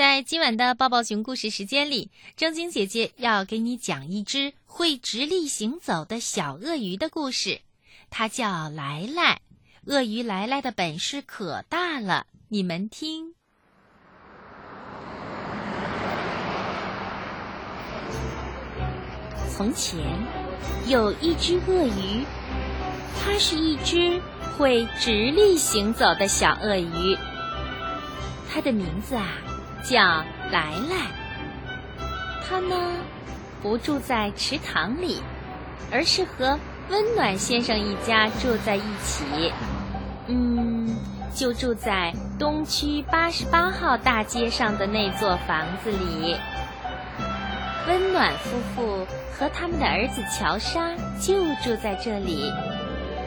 在今晚的抱抱熊故事时间里，正晶姐姐要给你讲一只会直立行走的小鳄鱼的故事。它叫来来，鳄鱼来来的本事可大了。你们听，从前有一只鳄鱼，它是一只会直立行走的小鳄鱼。它的名字啊。叫来来，他呢不住在池塘里，而是和温暖先生一家住在一起。嗯，就住在东区八十八号大街上的那座房子里。温暖夫妇和他们的儿子乔莎就住在这里，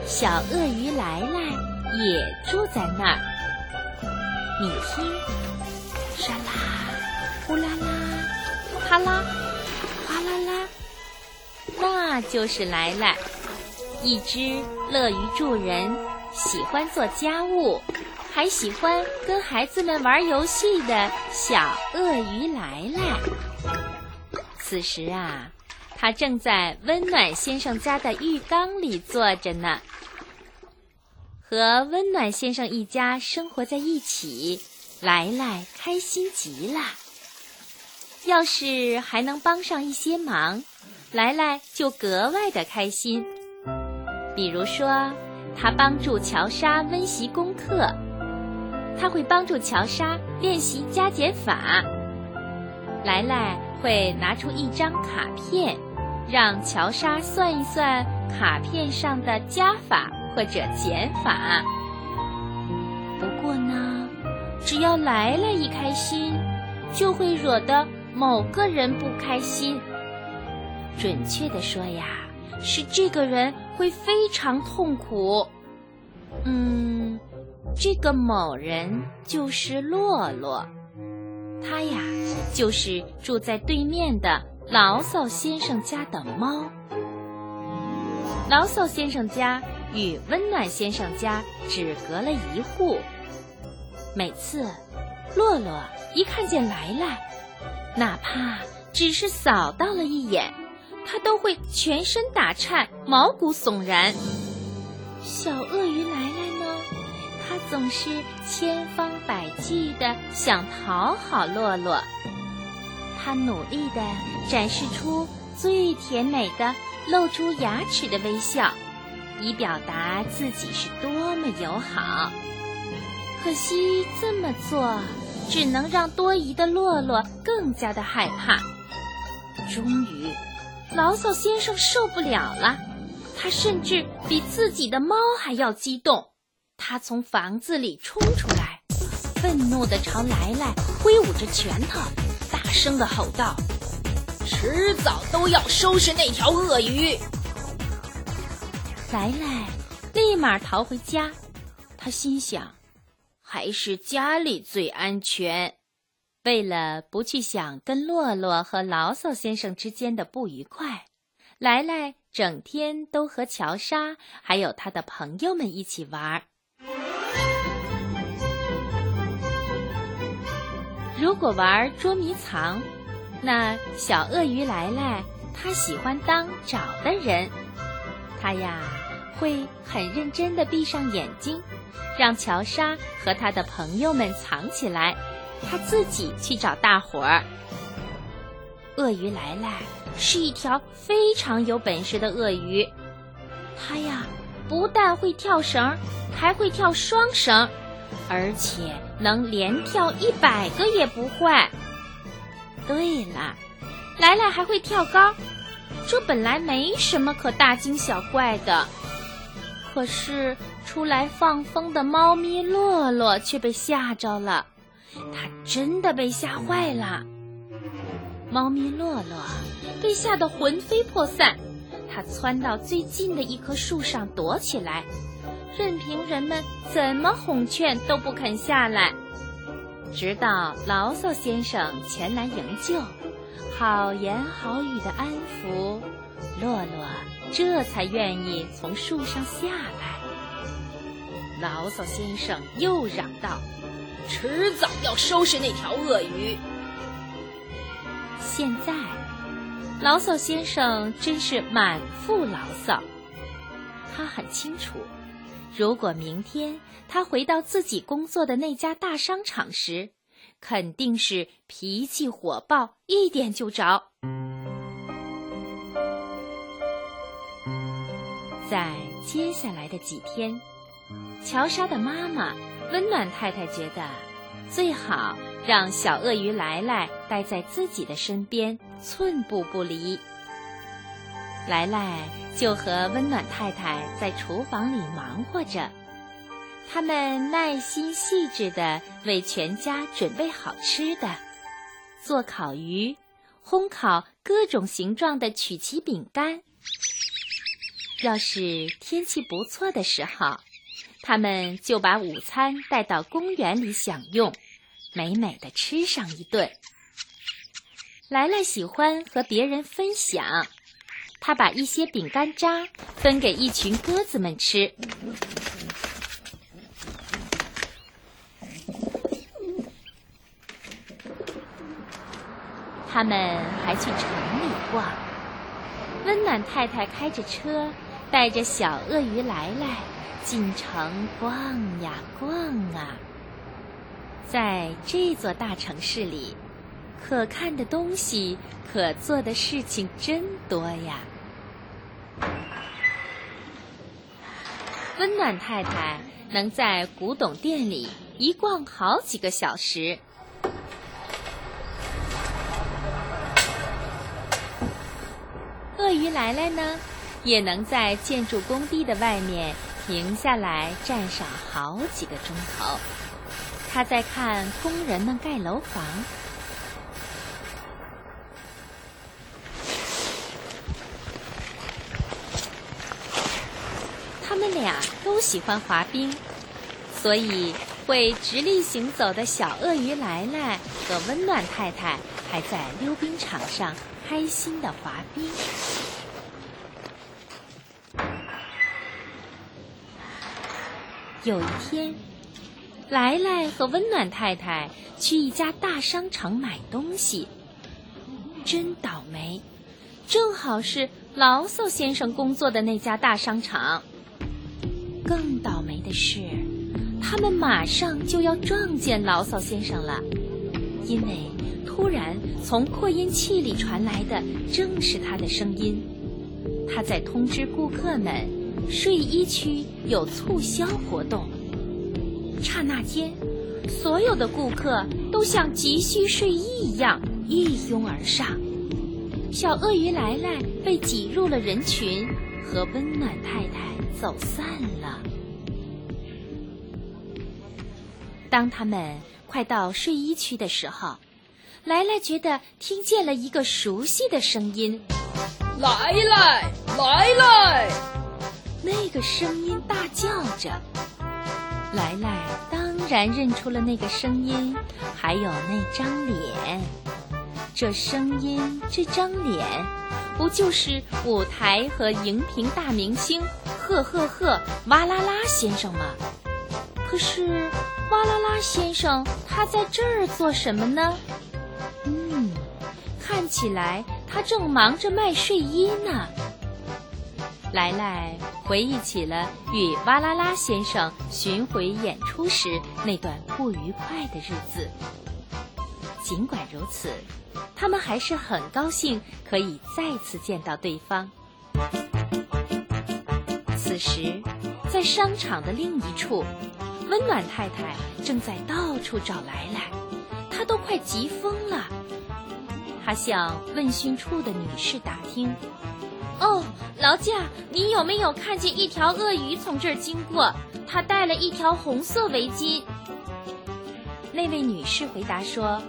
小鳄鱼来来也住在那儿。你听。沙啦，呼啦啦，啪啦，哗啦啦，那就是来来，一只乐于助人、喜欢做家务，还喜欢跟孩子们玩游戏的小鳄鱼来来。此时啊，他正在温暖先生家的浴缸里坐着呢，和温暖先生一家生活在一起。来来开心极了。要是还能帮上一些忙，来来就格外的开心。比如说，他帮助乔莎温习功课，他会帮助乔莎练习加减法。来来会拿出一张卡片，让乔莎算一算卡片上的加法或者减法。不过呢。只要来了一开心，就会惹得某个人不开心。准确的说呀，是这个人会非常痛苦。嗯，这个某人就是洛洛，他呀就是住在对面的牢骚先生家的猫。牢骚先生家与温暖先生家只隔了一户。每次，洛洛一看见来来，哪怕只是扫到了一眼，他都会全身打颤，毛骨悚然。小鳄鱼来来呢，他总是千方百计的想讨好洛洛，他努力的展示出最甜美的露出牙齿的微笑，以表达自己是多么友好。可惜这么做，只能让多疑的洛洛更加的害怕。终于，牢骚先生受不了了，他甚至比自己的猫还要激动。他从房子里冲出来，愤怒地朝来来挥舞着拳头，大声地吼道：“迟早都要收拾那条鳄鱼！”来来立马逃回家，他心想。还是家里最安全。为了不去想跟洛洛和牢骚先生之间的不愉快，来来整天都和乔莎还有他的朋友们一起玩儿。如果玩捉迷藏，那小鳄鱼来来他喜欢当找的人，他呀会很认真的闭上眼睛。让乔莎和他的朋友们藏起来，他自己去找大伙儿。鳄鱼来来是一条非常有本事的鳄鱼，它呀不但会跳绳，还会跳双绳，而且能连跳一百个也不坏。对了，来来还会跳高，这本来没什么可大惊小怪的，可是。出来放风的猫咪洛洛却被吓着了，它真的被吓坏了。猫咪洛洛被吓得魂飞魄散，它窜到最近的一棵树上躲起来，任凭人们怎么哄劝都不肯下来。直到牢骚先生前来营救，好言好语的安抚，洛洛这才愿意从树上下来。牢骚先生又嚷道：“迟早要收拾那条鳄鱼。现在，牢骚先生真是满腹牢骚。他很清楚，如果明天他回到自己工作的那家大商场时，肯定是脾气火爆，一点就着。在接下来的几天，乔莎的妈妈温暖太太觉得，最好让小鳄鱼来来待在自己的身边，寸步不离。来来就和温暖太太在厨房里忙活着，他们耐心细致地为全家准备好吃的，做烤鱼，烘烤各种形状的曲奇饼干。要是天气不错的时候，他们就把午餐带到公园里享用，美美的吃上一顿。莱莱喜欢和别人分享。他把一些饼干渣分给一群鸽子们吃。他们还去城里逛。温暖太太开着车，带着小鳄鱼来来进城逛呀逛啊。在这座大城市里，可看的东西、可做的事情真多呀。温暖太太能在古董店里一逛好几个小时。鳄鱼来来呢，也能在建筑工地的外面停下来站上好几个钟头。他在看工人们盖楼房。他们俩都喜欢滑冰，所以会直立行走的小鳄鱼来来和温暖太太还在溜冰场上开心的滑冰。有一天，来来和温暖太太去一家大商场买东西，真倒霉，正好是牢骚先生工作的那家大商场。更倒霉的是，他们马上就要撞见牢骚先生了，因为突然从扩音器里传来的正是他的声音。他在通知顾客们，睡衣区有促销活动。刹那间，所有的顾客都像急需睡衣一样一拥而上。小鳄鱼来来被挤入了人群，和温暖太太。走散了。当他们快到睡衣区的时候，来来觉得听见了一个熟悉的声音：“来来来来！”那个声音大叫着。莱莱当然认出了那个声音，还有那张脸。这声音，这张脸，不就是舞台和荧屏大明星？呵呵呵，哇啦啦先生吗？可是，哇啦啦先生他在这儿做什么呢？嗯，看起来他正忙着卖睡衣呢。来来回忆起了与哇啦啦先生巡回演出时那段不愉快的日子。尽管如此，他们还是很高兴可以再次见到对方。此时，在商场的另一处，温暖太太正在到处找来来，她都快急疯了。她向问讯处的女士打听：“哦，劳驾，你有没有看见一条鳄鱼从这儿经过？它戴了一条红色围巾。”那位女士回答说：“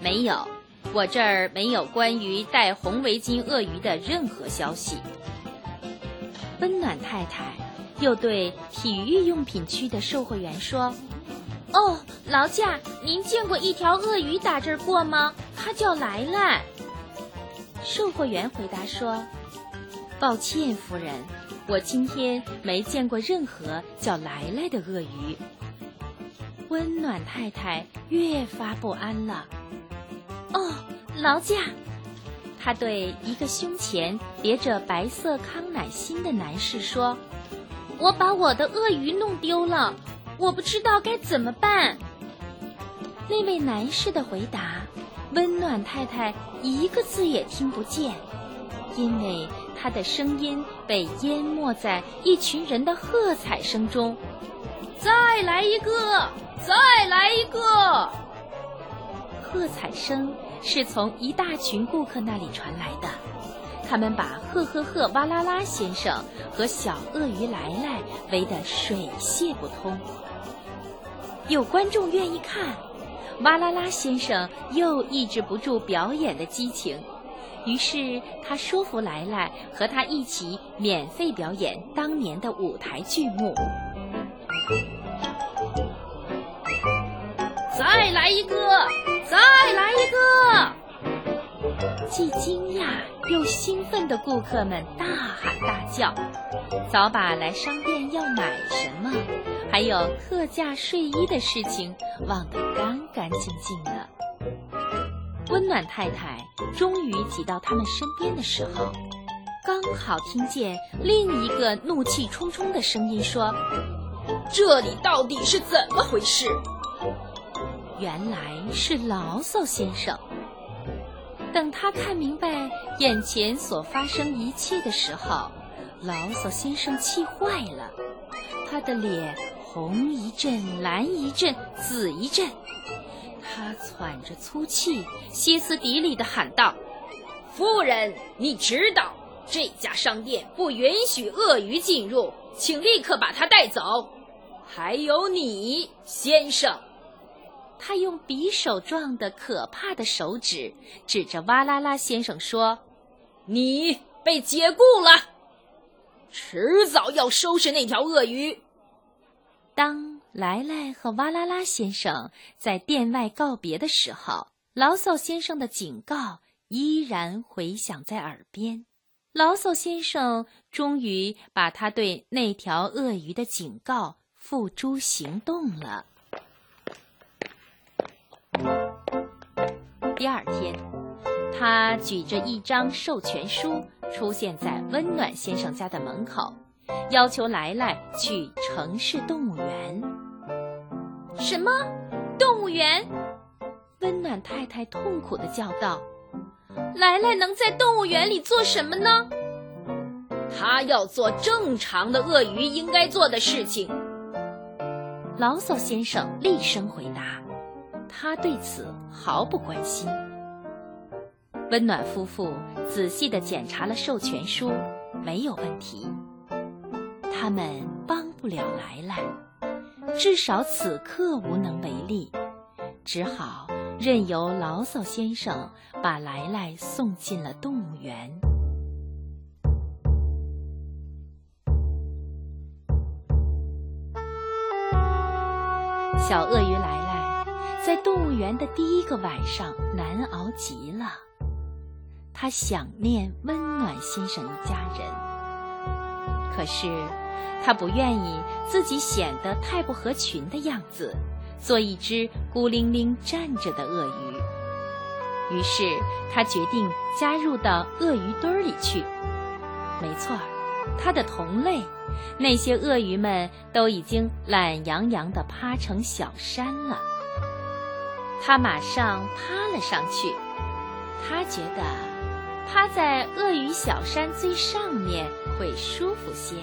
没有，我这儿没有关于戴红围巾鳄鱼的任何消息。”温暖太太又对体育用品区的售货员说：“哦，劳驾，您见过一条鳄鱼打这儿过吗？它叫来来。”售货员回答说：“抱歉，夫人，我今天没见过任何叫来来的鳄鱼。”温暖太太越发不安了。哦，劳驾！他对一个胸前别着白色康乃馨的男士说：“我把我的鳄鱼弄丢了，我不知道该怎么办。”那位男士的回答，温暖太太一个字也听不见，因为他的声音被淹没在一群人的喝彩声中。再来一个，再来一个！喝彩声是从一大群顾客那里传来的，他们把赫赫赫哇啦啦先生和小鳄鱼来来围得水泄不通。有观众愿意看，哇啦啦先生又抑制不住表演的激情，于是他说服来来和他一起免费表演当年的舞台剧目。再来一个，再来一个！既惊讶又兴奋的顾客们大喊大叫，早把来商店要买什么，还有特价睡衣的事情忘得干干净净的。温暖太太终于挤到他们身边的时候，刚好听见另一个怒气冲冲的声音说。这里到底是怎么回事？原来是牢骚先生。等他看明白眼前所发生一切的时候，牢骚先生气坏了，他的脸红一阵、蓝一阵、紫一阵，他喘着粗气，歇斯底里地喊道：“夫人，你知道这家商店不允许鳄鱼进入，请立刻把它带走。”还有你，先生，他用匕首状的可怕的手指指着哇啦啦先生说：“你被解雇了，迟早要收拾那条鳄鱼。”当来来和哇啦啦先生在店外告别的时候，牢骚先生的警告依然回响在耳边。牢骚先生终于把他对那条鳄鱼的警告。付诸行动了。第二天，他举着一张授权书出现在温暖先生家的门口，要求来来去城市动物园。什么？动物园？温暖太太痛苦的叫道：“来来能在动物园里做什么呢？他要做正常的鳄鱼应该做的事情。”牢骚先生厉声回答：“他对此毫不关心。”温暖夫妇仔细地检查了授权书，没有问题。他们帮不了来来，至少此刻无能为力，只好任由牢骚先生把来来送进了动物园。小鳄鱼来来，在动物园的第一个晚上难熬极了。他想念温暖先生一家人，可是他不愿意自己显得太不合群的样子，做一只孤零零站着的鳄鱼。于是他决定加入到鳄鱼堆儿里去。没错，他的同类。那些鳄鱼们都已经懒洋洋地趴成小山了。他马上趴了上去，他觉得趴在鳄鱼小山最上面会舒服些。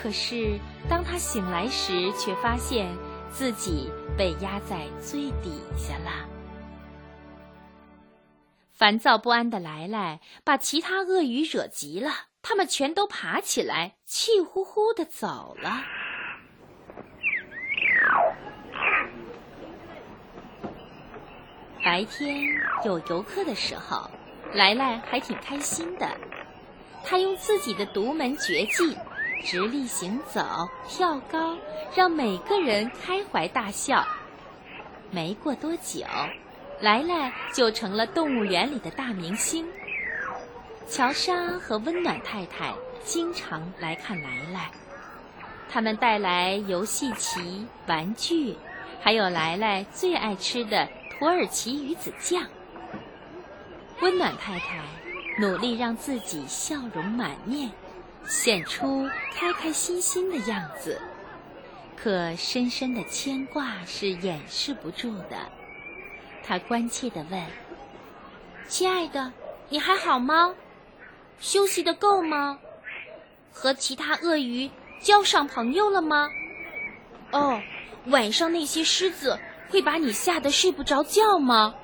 可是当他醒来时，却发现自己被压在最底下了。烦躁不安的来来把其他鳄鱼惹急了。他们全都爬起来，气呼呼的走了。白天有游客的时候，来来还挺开心的。他用自己的独门绝技——直立行走、跳高，让每个人开怀大笑。没过多久，来来就成了动物园里的大明星。乔莎和温暖太太经常来看来来，他们带来游戏棋、玩具，还有来来最爱吃的土耳其鱼子酱。温暖太太努力让自己笑容满面，显出开开心心的样子，可深深的牵挂是掩饰不住的。他关切地问：“亲爱的，你还好吗？休息的够吗？和其他鳄鱼交上朋友了吗？哦，晚上那些狮子会把你吓得睡不着觉吗？”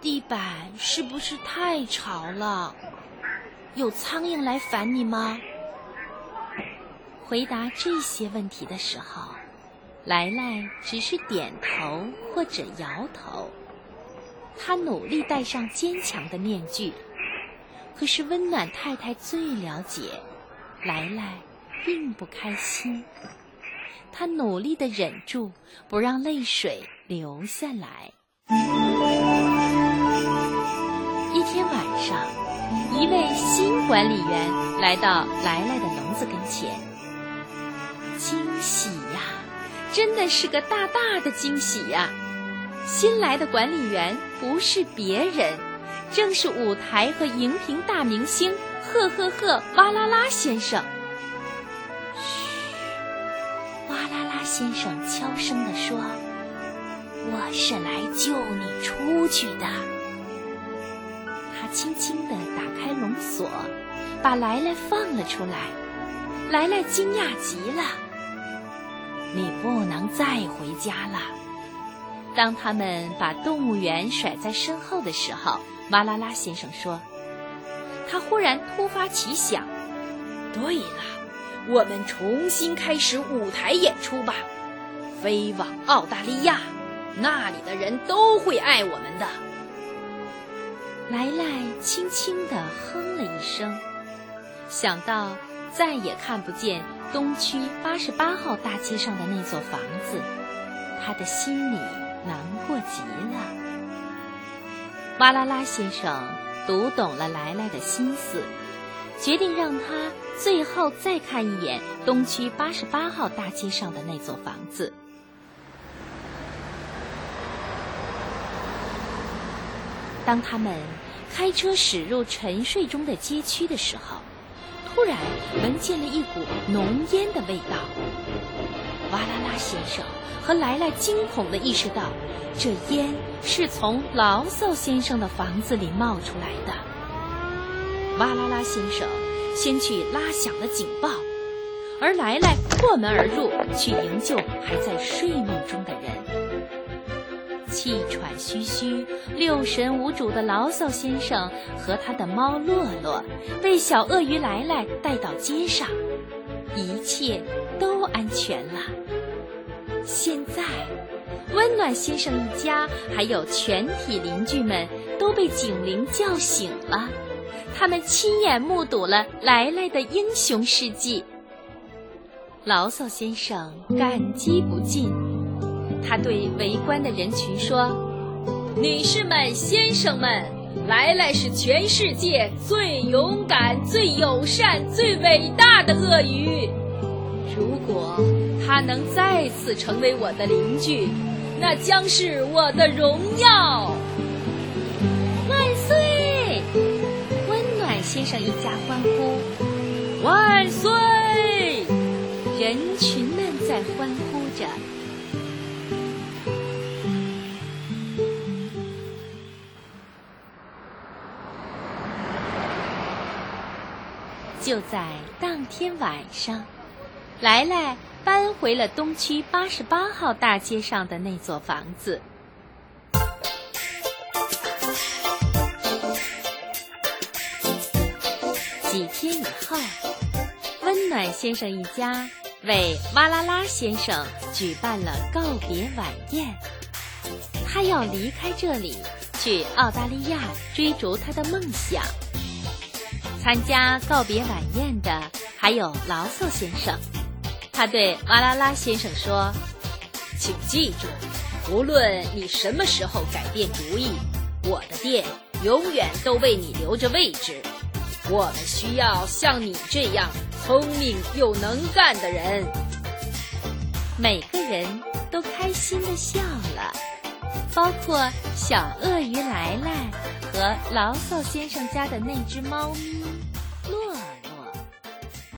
地板是不是太潮了？有苍蝇来烦你吗？回答这些问题的时候，莱莱只是点头或者摇头。他努力戴上坚强的面具，可是温暖太太最了解，莱莱并不开心。他努力的忍住，不让泪水流下来。上，一位新管理员来到来来的笼子跟前。惊喜呀，真的是个大大的惊喜呀！新来的管理员不是别人，正是舞台和荧屏大明星赫赫赫哇啦啦先生。嘘，哇啦啦先生悄声地说：“我是来救你出去的。”轻轻地打开笼锁，把来来放了出来。来来惊讶极了：“你不能再回家了。”当他们把动物园甩在身后的时候，哇啦啦先生说：“他忽然突发奇想，对了，我们重新开始舞台演出吧，飞往澳大利亚，那里的人都会爱我们的。”来来轻轻地哼了一声，想到再也看不见东区八十八号大街上的那座房子，他的心里难过极了。哇啦啦先生读懂了来来的心思，决定让他最后再看一眼东区八十八号大街上的那座房子。当他们开车驶入沉睡中的街区的时候，突然闻见了一股浓烟的味道。哇啦啦先生和来来惊恐地意识到，这烟是从牢骚先生的房子里冒出来的。哇啦啦先生先去拉响了警报，而来来破门而入，去营救还在睡梦中的人。气喘吁吁、六神无主的牢骚先生和他的猫洛洛被小鳄鱼来来带到街上，一切都安全了。现在，温暖先生一家还有全体邻居们都被警铃叫醒了，他们亲眼目睹了来来的英雄事迹。牢骚先生感激不尽。他对围观的人群说：“女士们、先生们，莱莱是全世界最勇敢、最友善、最伟大的鳄鱼。如果他能再次成为我的邻居，那将是我的荣耀。”万岁！温暖先生一家欢呼：“万岁！”人群们在欢呼着。就在当天晚上，来来搬回了东区八十八号大街上的那座房子。几天以后，温暖先生一家为哇啦啦先生举办了告别晚宴。他要离开这里，去澳大利亚追逐他的梦想。参加告别晚宴的还有牢骚先生，他对哇啦啦先生说：“请记住，无论你什么时候改变主意，我的店永远都为你留着位置。我们需要像你这样聪明又能干的人。”每个人都开心的笑了，包括小鳄鱼来来和牢骚先生家的那只猫咪。